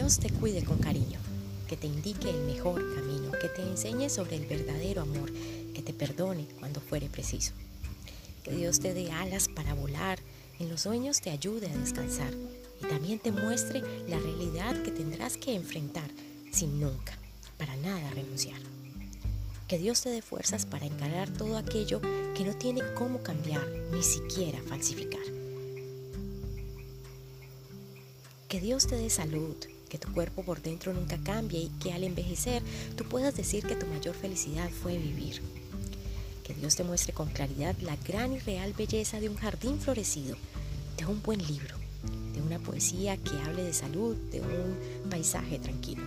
Dios te cuide con cariño, que te indique el mejor camino, que te enseñe sobre el verdadero amor, que te perdone cuando fuere preciso. Que Dios te dé alas para volar, en los sueños te ayude a descansar y también te muestre la realidad que tendrás que enfrentar sin nunca, para nada renunciar. Que Dios te dé fuerzas para encarar todo aquello que no tiene cómo cambiar, ni siquiera falsificar. Que Dios te dé salud, que tu cuerpo por dentro nunca cambie y que al envejecer tú puedas decir que tu mayor felicidad fue vivir. Que Dios te muestre con claridad la gran y real belleza de un jardín florecido, de un buen libro, de una poesía que hable de salud, de un paisaje tranquilo.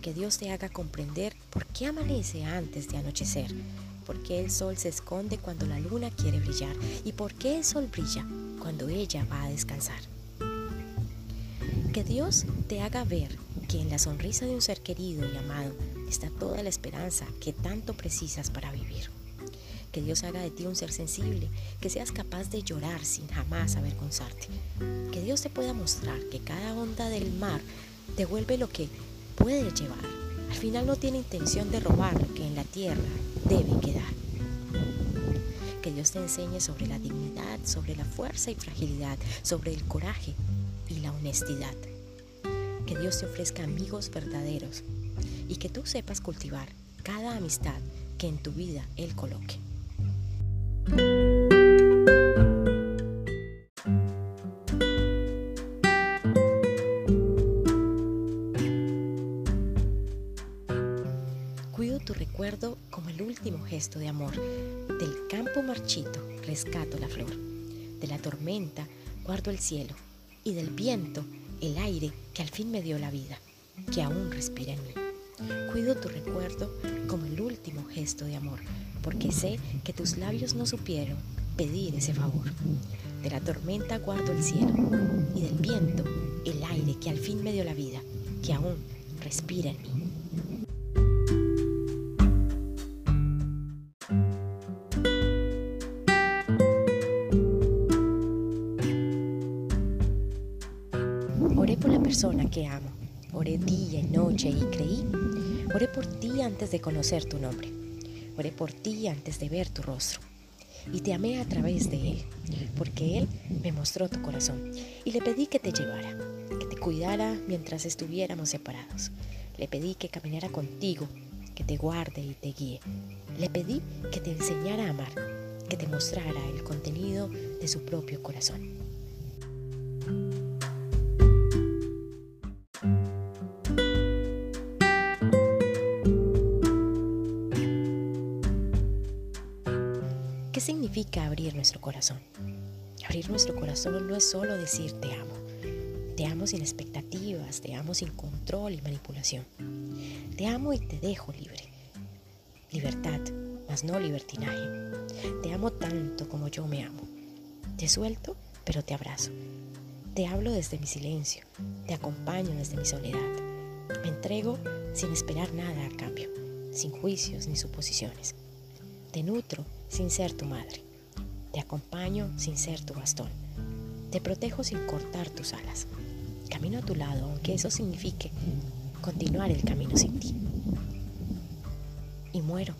Que Dios te haga comprender por qué amanece antes de anochecer, por qué el sol se esconde cuando la luna quiere brillar y por qué el sol brilla cuando ella va a descansar. Que Dios te haga ver que en la sonrisa de un ser querido y amado está toda la esperanza que tanto precisas para vivir. Que Dios haga de ti un ser sensible, que seas capaz de llorar sin jamás avergonzarte. Que Dios te pueda mostrar que cada onda del mar te vuelve lo que puede llevar. Al final no tiene intención de robar lo que en la tierra debe quedar. Que Dios te enseñe sobre la dignidad, sobre la fuerza y fragilidad, sobre el coraje y la honestidad. Que Dios te ofrezca amigos verdaderos y que tú sepas cultivar cada amistad que en tu vida Él coloque. Cuido tu recuerdo como el último gesto de amor. Del campo marchito rescato la flor. De la tormenta guardo el cielo y del viento el aire que al fin me dio la vida, que aún respira en mí. Cuido tu recuerdo como el último gesto de amor, porque sé que tus labios no supieron pedir ese favor. De la tormenta guardo el cielo y del viento el aire que al fin me dio la vida, que aún respira en mí. Que amo. Oré día y noche y creí. Oré por ti antes de conocer tu nombre. Oré por ti antes de ver tu rostro. Y te amé a través de Él, porque Él me mostró tu corazón. Y le pedí que te llevara, que te cuidara mientras estuviéramos separados. Le pedí que caminara contigo, que te guarde y te guíe. Le pedí que te enseñara a amar, que te mostrara el contenido de su propio corazón. Significa abrir nuestro corazón? Abrir nuestro corazón no es solo decir te amo. Te amo sin expectativas, te amo sin control y manipulación. Te amo y te dejo libre. Libertad, mas no libertinaje. Te amo tanto como yo me amo. Te suelto, pero te abrazo. Te hablo desde mi silencio. Te acompaño desde mi soledad. Me entrego sin esperar nada a cambio, sin juicios ni suposiciones. Te nutro sin ser tu madre. Te acompaño sin ser tu bastón. Te protejo sin cortar tus alas. Camino a tu lado, aunque eso signifique continuar el camino sin ti. Y muero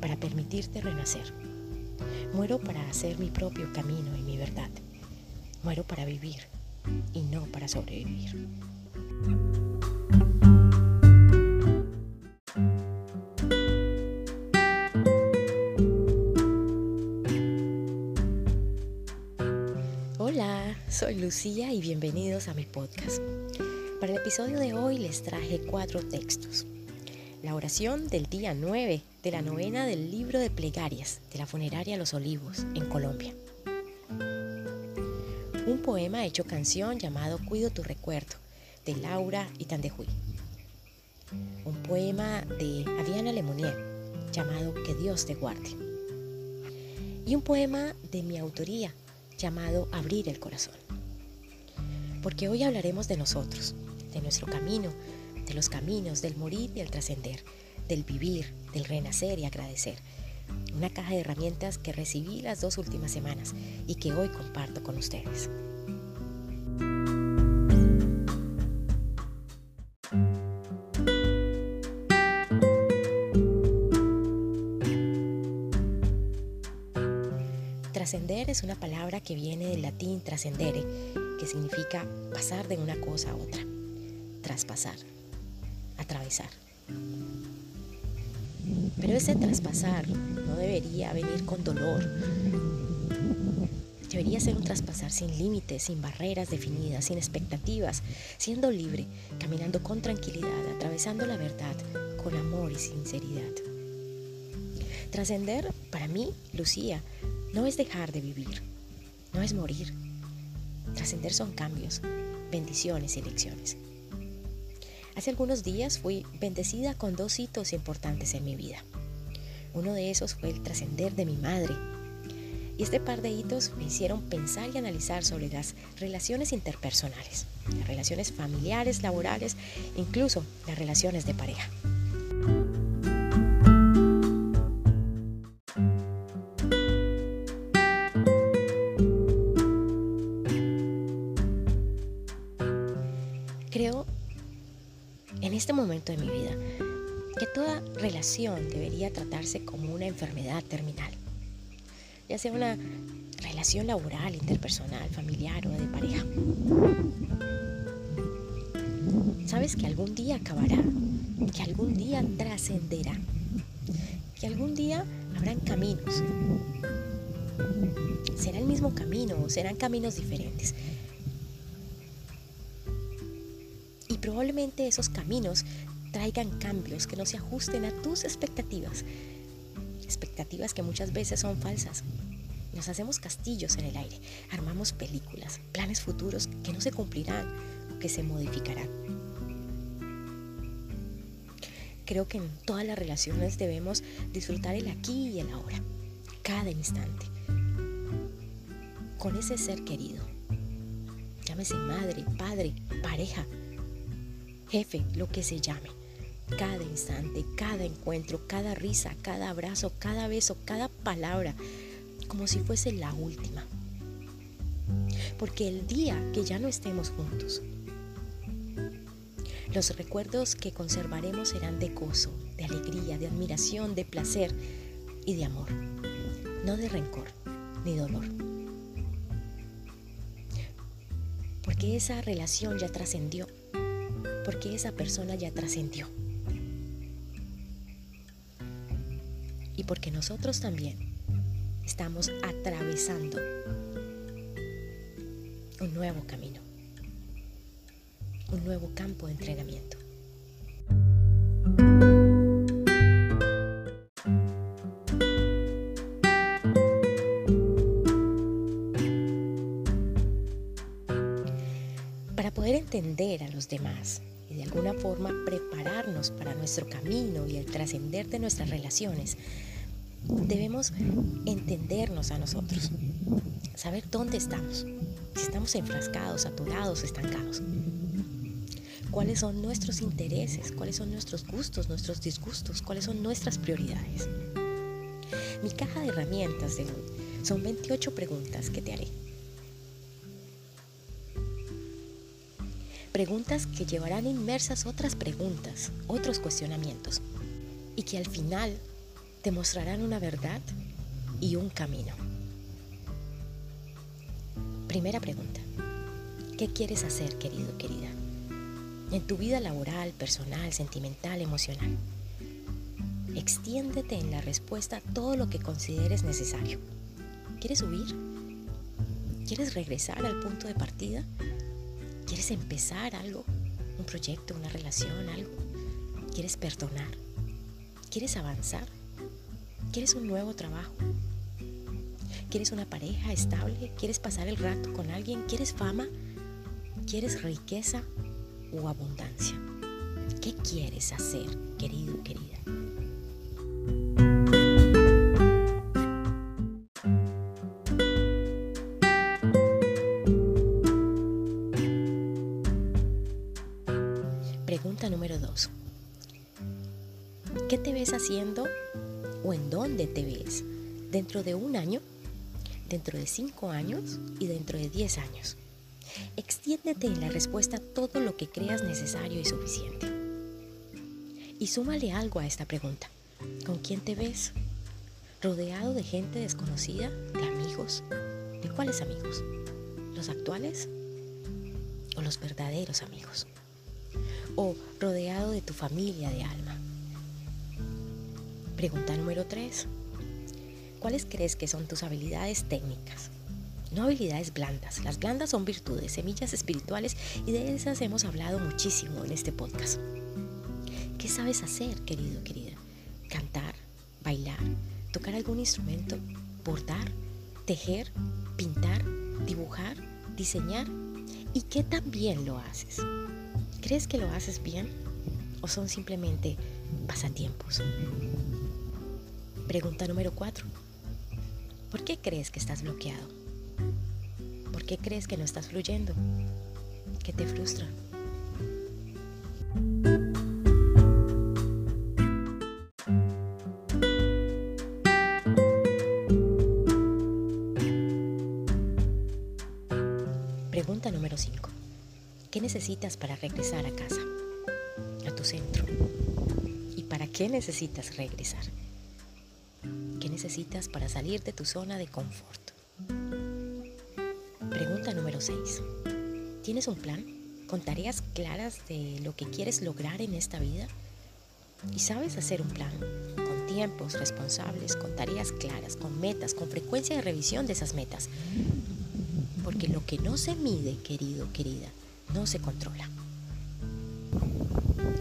para permitirte renacer. Muero para hacer mi propio camino y mi verdad. Muero para vivir y no para sobrevivir. Lucía y bienvenidos a mi podcast. Para el episodio de hoy les traje cuatro textos. La oración del día 9 de la novena del libro de plegarias de la funeraria Los Olivos en Colombia. Un poema hecho canción llamado Cuido tu recuerdo de Laura Itandejuy. Un poema de Aviana Lemonnier llamado Que Dios te guarde. Y un poema de mi autoría llamado Abrir el Corazón porque hoy hablaremos de nosotros, de nuestro camino, de los caminos, del morir y el trascender, del vivir, del renacer y agradecer. Una caja de herramientas que recibí las dos últimas semanas y que hoy comparto con ustedes. Trascender es una palabra que viene del latín trascendere que significa pasar de una cosa a otra, traspasar, atravesar. Pero ese traspasar no debería venir con dolor. Debería ser un traspasar sin límites, sin barreras definidas, sin expectativas, siendo libre, caminando con tranquilidad, atravesando la verdad con amor y sinceridad. Trascender, para mí, Lucía, no es dejar de vivir, no es morir. Trascender son cambios, bendiciones y lecciones. Hace algunos días fui bendecida con dos hitos importantes en mi vida. Uno de esos fue el trascender de mi madre. Y este par de hitos me hicieron pensar y analizar sobre las relaciones interpersonales, las relaciones familiares, laborales, incluso las relaciones de pareja. Este momento de mi vida que toda relación debería tratarse como una enfermedad terminal, ya sea una relación laboral, interpersonal, familiar o de pareja. Sabes que algún día acabará, que algún día trascenderá, que algún día habrán caminos. Será el mismo camino o serán caminos diferentes, probablemente esos caminos traigan cambios que no se ajusten a tus expectativas. Expectativas que muchas veces son falsas. Nos hacemos castillos en el aire, armamos películas, planes futuros que no se cumplirán o que se modificarán. Creo que en todas las relaciones debemos disfrutar el aquí y el ahora, cada instante, con ese ser querido. Llámese madre, padre, pareja, jefe, lo que se llame. Cada instante, cada encuentro, cada risa, cada abrazo, cada beso, cada palabra, como si fuese la última. Porque el día que ya no estemos juntos, los recuerdos que conservaremos serán de gozo, de alegría, de admiración, de placer y de amor, no de rencor ni dolor. Porque esa relación ya trascendió porque esa persona ya trascendió. Y porque nosotros también estamos atravesando un nuevo camino, un nuevo campo de entrenamiento. Para poder entender a los demás, forma prepararnos para nuestro camino y el trascender de nuestras relaciones, debemos entendernos a nosotros, saber dónde estamos, si estamos enfrascados, atorados, estancados. Cuáles son nuestros intereses, cuáles son nuestros gustos, nuestros disgustos, cuáles son nuestras prioridades. Mi caja de herramientas de hoy son 28 preguntas que te haré Preguntas que llevarán inmersas otras preguntas, otros cuestionamientos, y que al final te mostrarán una verdad y un camino. Primera pregunta. ¿Qué quieres hacer, querido, querida? En tu vida laboral, personal, sentimental, emocional. Extiéndete en la respuesta todo lo que consideres necesario. ¿Quieres huir? ¿Quieres regresar al punto de partida? ¿Quieres empezar algo? ¿Un proyecto, una relación, algo? ¿Quieres perdonar? ¿Quieres avanzar? ¿Quieres un nuevo trabajo? ¿Quieres una pareja estable? ¿Quieres pasar el rato con alguien? ¿Quieres fama? ¿Quieres riqueza o abundancia? ¿Qué quieres hacer, querido, querida? Dentro de un año, dentro de cinco años y dentro de diez años? Extiéndete en la respuesta todo lo que creas necesario y suficiente. Y súmale algo a esta pregunta. ¿Con quién te ves? rodeado de gente desconocida, de amigos. ¿De cuáles amigos? ¿Los actuales o los verdaderos amigos? ¿O rodeado de tu familia de alma? Pregunta número 3. ¿Cuáles crees que son tus habilidades técnicas? No habilidades blandas. Las blandas son virtudes, semillas espirituales y de esas hemos hablado muchísimo en este podcast. ¿Qué sabes hacer, querido, querida? Cantar, bailar, tocar algún instrumento, bordar, tejer, pintar, dibujar, diseñar. ¿Y qué tan bien lo haces? ¿Crees que lo haces bien o son simplemente pasatiempos? Pregunta número 4. ¿Por qué crees que estás bloqueado? ¿Por qué crees que no estás fluyendo? ¿Qué te frustra? Pregunta número 5. ¿Qué necesitas para regresar a casa? A tu centro. ¿Y para qué necesitas regresar? ¿Qué necesitas para salir de tu zona de confort? Pregunta número 6. ¿Tienes un plan con tareas claras de lo que quieres lograr en esta vida? ¿Y sabes hacer un plan con tiempos responsables, con tareas claras, con metas, con frecuencia de revisión de esas metas? Porque lo que no se mide, querido, querida, no se controla.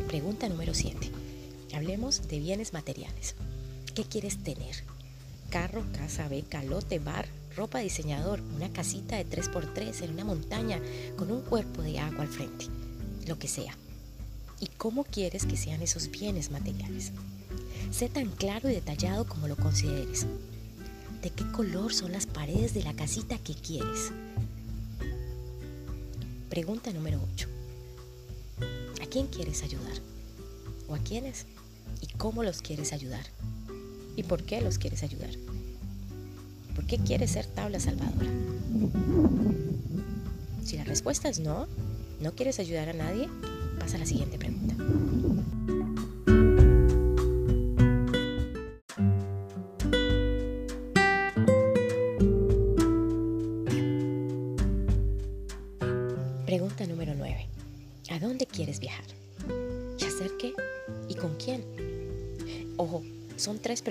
Pregunta número 7. Hablemos de bienes materiales. ¿Qué quieres tener? Carro, casa, beca, lote, bar, ropa diseñador, una casita de 3x3 en una montaña con un cuerpo de agua al frente, lo que sea. ¿Y cómo quieres que sean esos bienes materiales? Sé tan claro y detallado como lo consideres. ¿De qué color son las paredes de la casita que quieres? Pregunta número 8. ¿A quién quieres ayudar? ¿O a quiénes? ¿Y cómo los quieres ayudar? ¿Y por qué los quieres ayudar? ¿Por qué quieres ser tabla salvadora? Si la respuesta es no, no quieres ayudar a nadie, pasa a la siguiente pregunta.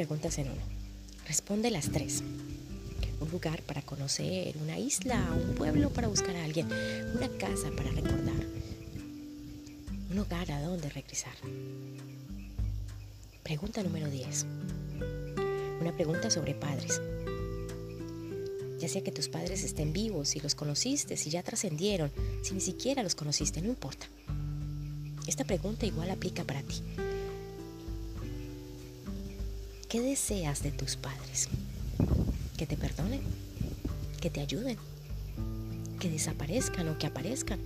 Preguntas en uno. Responde las tres. Un lugar para conocer, una isla, un pueblo para buscar a alguien, una casa para recordar, un hogar a donde regresar. Pregunta número 10. Una pregunta sobre padres. Ya sea que tus padres estén vivos, si los conociste, si ya trascendieron, si ni siquiera los conociste, no importa. Esta pregunta igual aplica para ti. ¿Qué deseas de tus padres? ¿Que te perdonen? ¿Que te ayuden? ¿Que desaparezcan o que aparezcan?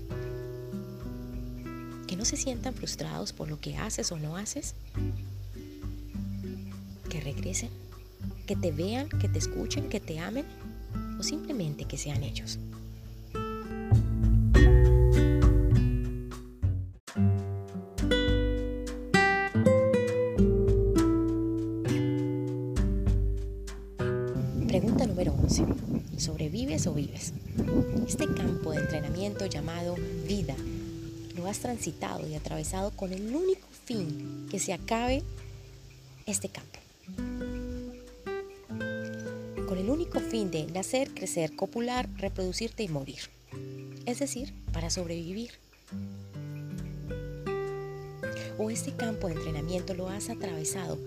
¿Que no se sientan frustrados por lo que haces o no haces? ¿Que regresen? ¿Que te vean, que te escuchen, que te amen? ¿O simplemente que sean ellos? Pregunta número 11. ¿Sobrevives o vives? Este campo de entrenamiento llamado vida lo has transitado y atravesado con el único fin que se acabe este campo. Con el único fin de nacer, crecer, copular, reproducirte y morir. Es decir, para sobrevivir. O este campo de entrenamiento lo has atravesado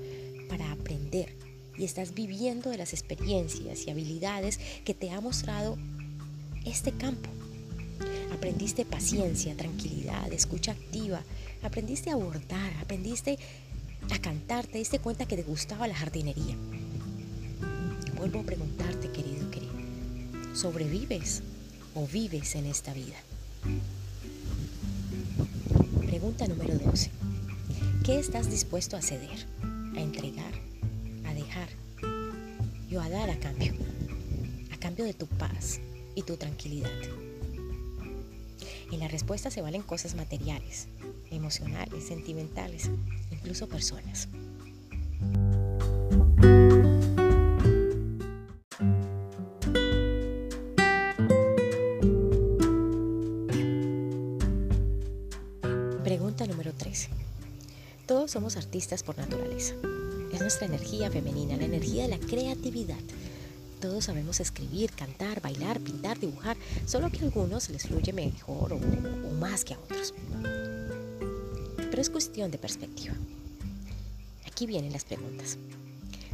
para aprender, y estás viviendo de las experiencias y habilidades que te ha mostrado este campo. Aprendiste paciencia, tranquilidad, escucha activa, aprendiste a bordar, aprendiste a cantar, te diste cuenta que te gustaba la jardinería. Vuelvo a preguntarte, querido, querido, ¿sobrevives o vives en esta vida? Pregunta número 12. ¿Qué estás dispuesto a ceder, a entregar, a dar a cambio, a cambio de tu paz y tu tranquilidad. En la respuesta se valen cosas materiales, emocionales, sentimentales, incluso personas. Pregunta número 13. Todos somos artistas por naturaleza. Es nuestra energía femenina, la energía de la creatividad. Todos sabemos escribir, cantar, bailar, pintar, dibujar, solo que a algunos les fluye mejor o, o más que a otros. Pero es cuestión de perspectiva. Aquí vienen las preguntas.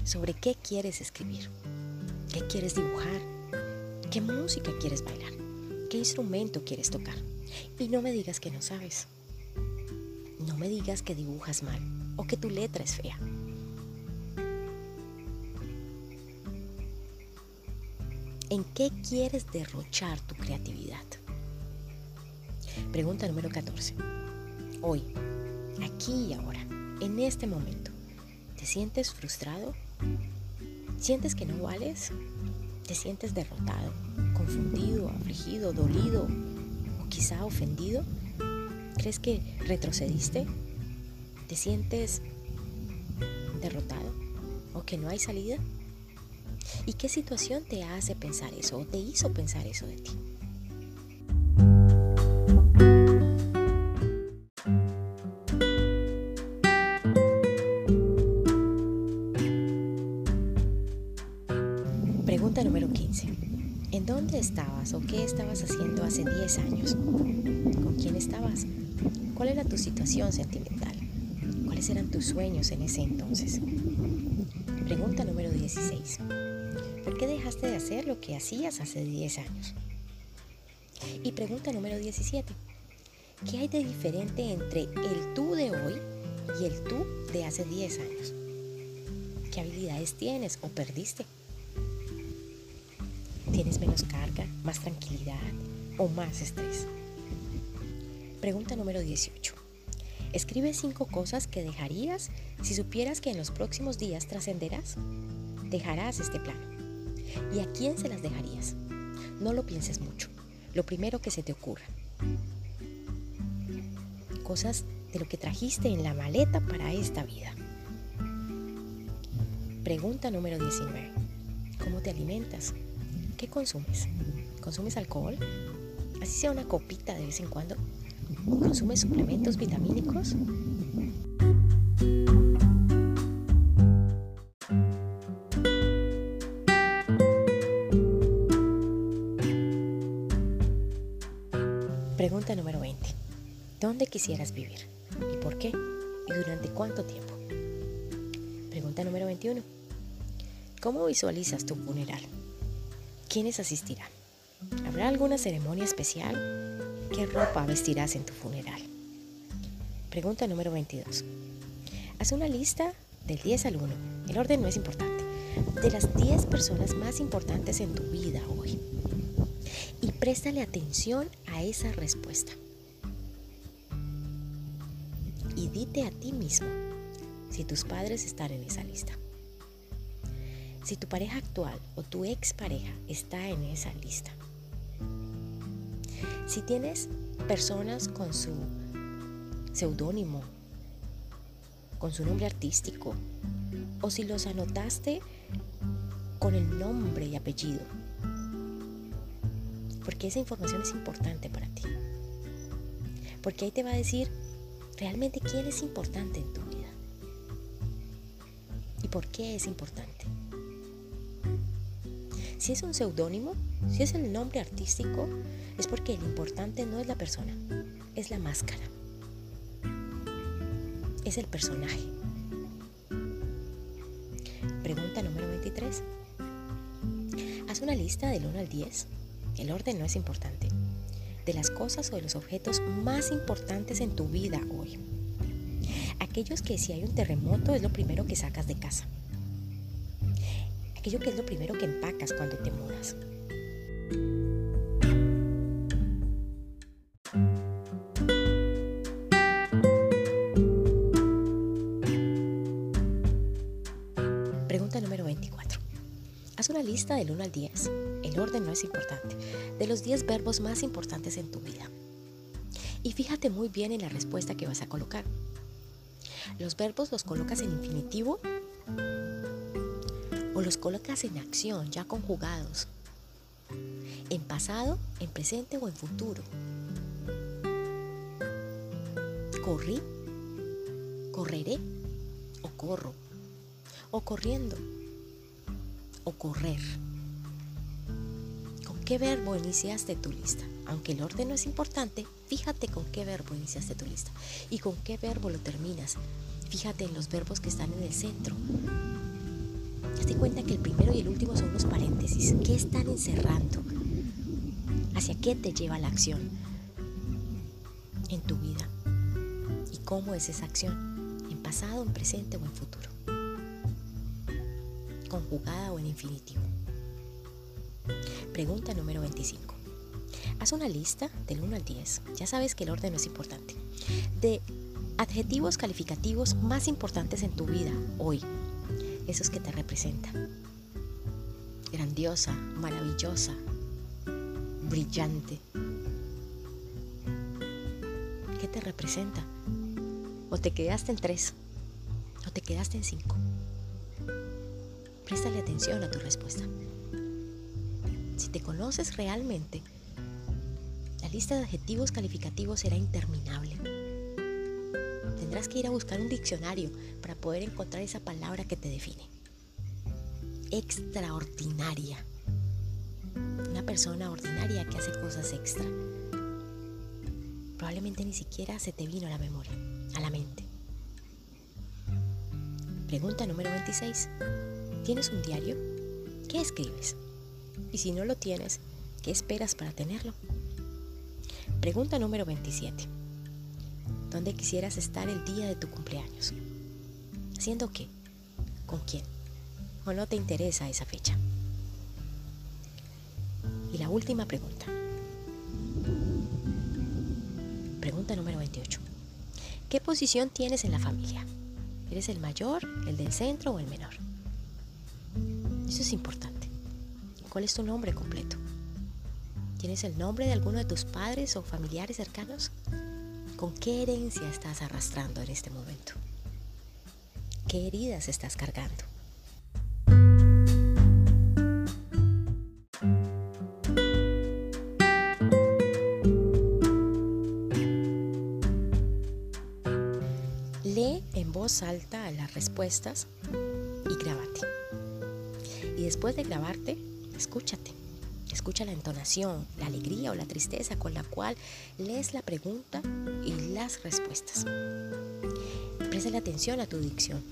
¿Sobre qué quieres escribir? ¿Qué quieres dibujar? ¿Qué música quieres bailar? ¿Qué instrumento quieres tocar? Y no me digas que no sabes. No me digas que dibujas mal o que tu letra es fea. ¿En qué quieres derrochar tu creatividad? Pregunta número 14. Hoy, aquí y ahora, en este momento, ¿te sientes frustrado? ¿Sientes que no vales? ¿Te sientes derrotado, confundido, afligido, dolido o quizá ofendido? ¿Crees que retrocediste? ¿Te sientes derrotado o que no hay salida? ¿Y qué situación te hace pensar eso o te hizo pensar eso de ti? Pregunta número 15. ¿En dónde estabas o qué estabas haciendo hace 10 años? ¿Con quién estabas? ¿Cuál era tu situación sentimental? ¿Cuáles eran tus sueños en ese entonces? Pregunta número 16. ¿Por qué dejaste de hacer lo que hacías hace 10 años? Y pregunta número 17. ¿Qué hay de diferente entre el tú de hoy y el tú de hace 10 años? ¿Qué habilidades tienes o perdiste? ¿Tienes menos carga, más tranquilidad o más estrés? Pregunta número 18. Escribe cinco cosas que dejarías si supieras que en los próximos días trascenderás. Dejarás este plano. ¿Y a quién se las dejarías? No lo pienses mucho. Lo primero que se te ocurra. Cosas de lo que trajiste en la maleta para esta vida. Pregunta número 19. ¿Cómo te alimentas? ¿Qué consumes? ¿Consumes alcohol? Así sea una copita de vez en cuando. ¿Consumes suplementos vitamínicos? Quisieras vivir? ¿Y por qué? ¿Y durante cuánto tiempo? Pregunta número 21. ¿Cómo visualizas tu funeral? ¿Quiénes asistirán? ¿Habrá alguna ceremonia especial? ¿Qué ropa vestirás en tu funeral? Pregunta número 22. Haz una lista del 10 al 1. El orden no es importante. De las 10 personas más importantes en tu vida hoy. Y préstale atención a esa respuesta. Y dite a ti mismo si tus padres están en esa lista. Si tu pareja actual o tu expareja está en esa lista. Si tienes personas con su seudónimo, con su nombre artístico, o si los anotaste con el nombre y apellido, porque esa información es importante para ti. Porque ahí te va a decir realmente quién es importante en tu vida y por qué es importante. Si es un seudónimo, si es el nombre artístico, es porque lo importante no es la persona, es la máscara. Es el personaje. Pregunta número 23. Haz una lista del 1 al 10. El orden no es importante. De las cosas o de los objetos más importantes en tu vida hoy. Aquellos que si hay un terremoto es lo primero que sacas de casa aquello que es lo primero que empacas cuando te mudas. Pregunta número 24. Haz una lista del 1 al 10. El orden no es importante. De los 10 verbos más importantes en tu vida. Y fíjate muy bien en la respuesta que vas a colocar. Los verbos los colocas en infinitivo o los colocas en acción ya conjugados, en pasado, en presente o en futuro. Corrí, ¿Correré o corro? ¿O corriendo? ¿O correr? ¿Con qué verbo iniciaste tu lista? Aunque el orden no es importante, fíjate con qué verbo iniciaste tu lista y con qué verbo lo terminas. Fíjate en los verbos que están en el centro. Hazte cuenta que el primero y el último son los paréntesis. ¿Qué están encerrando? ¿Hacia qué te lleva la acción en tu vida? ¿Y cómo es esa acción? ¿En pasado, en presente o en futuro? ¿Conjugada o en infinitivo? Pregunta número 25. Haz una lista del 1 al 10. Ya sabes que el orden no es importante. De adjetivos calificativos más importantes en tu vida hoy. Esos que te representan. Grandiosa, maravillosa, brillante. ¿Qué te representa? O te quedaste en tres, o te quedaste en cinco. Préstale atención a tu respuesta. Te conoces realmente, la lista de adjetivos calificativos será interminable. Tendrás que ir a buscar un diccionario para poder encontrar esa palabra que te define. Extraordinaria una persona ordinaria que hace cosas extra. Probablemente ni siquiera se te vino a la memoria, a la mente. Pregunta número 26. ¿Tienes un diario? ¿Qué escribes? Y si no lo tienes, ¿qué esperas para tenerlo? Pregunta número 27. ¿Dónde quisieras estar el día de tu cumpleaños? ¿Haciendo qué? ¿Con quién? ¿O no te interesa esa fecha? Y la última pregunta. Pregunta número 28. ¿Qué posición tienes en la familia? ¿Eres el mayor, el del centro o el menor? Eso es importante. ¿Cuál es tu nombre completo? ¿Tienes el nombre de alguno de tus padres o familiares cercanos? ¿Con qué herencia estás arrastrando en este momento? ¿Qué heridas estás cargando? salta a las respuestas y grábate. Y después de grabarte, escúchate. Escucha la entonación, la alegría o la tristeza con la cual lees la pregunta y las respuestas. Presta atención a tu dicción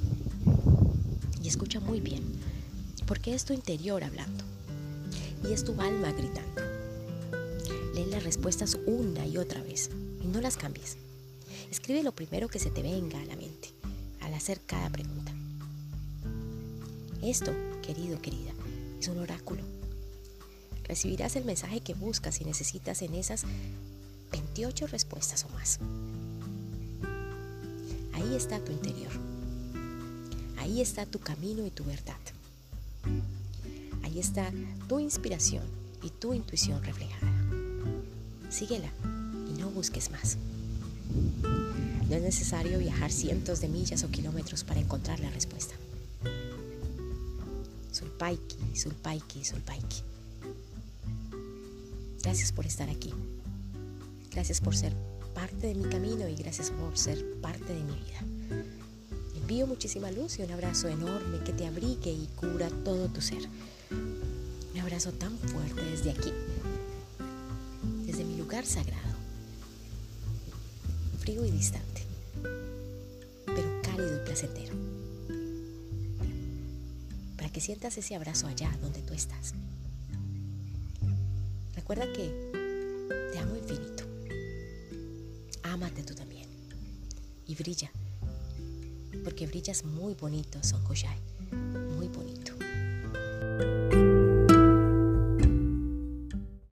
y escucha muy bien, porque es tu interior hablando y es tu alma gritando. Lee las respuestas una y otra vez y no las cambies. Escribe lo primero que se te venga a la mente hacer cada pregunta. Esto, querido, querida, es un oráculo. Recibirás el mensaje que buscas y necesitas en esas 28 respuestas o más. Ahí está tu interior. Ahí está tu camino y tu verdad. Ahí está tu inspiración y tu intuición reflejada. Síguela y no busques más. No es necesario viajar cientos de millas o kilómetros para encontrar la respuesta. Sulpaiki, Sulpaiki, Sulpaiki. Gracias por estar aquí. Gracias por ser parte de mi camino y gracias por ser parte de mi vida. Envío muchísima luz y un abrazo enorme que te abrigue y cura todo tu ser. Un abrazo tan fuerte desde aquí, desde mi lugar sagrado, frío y distante placentero. Sientas ese abrazo allá donde tú estás. Recuerda que te amo infinito. Ámate tú también. Y brilla. Porque brillas muy bonito, Son bonito.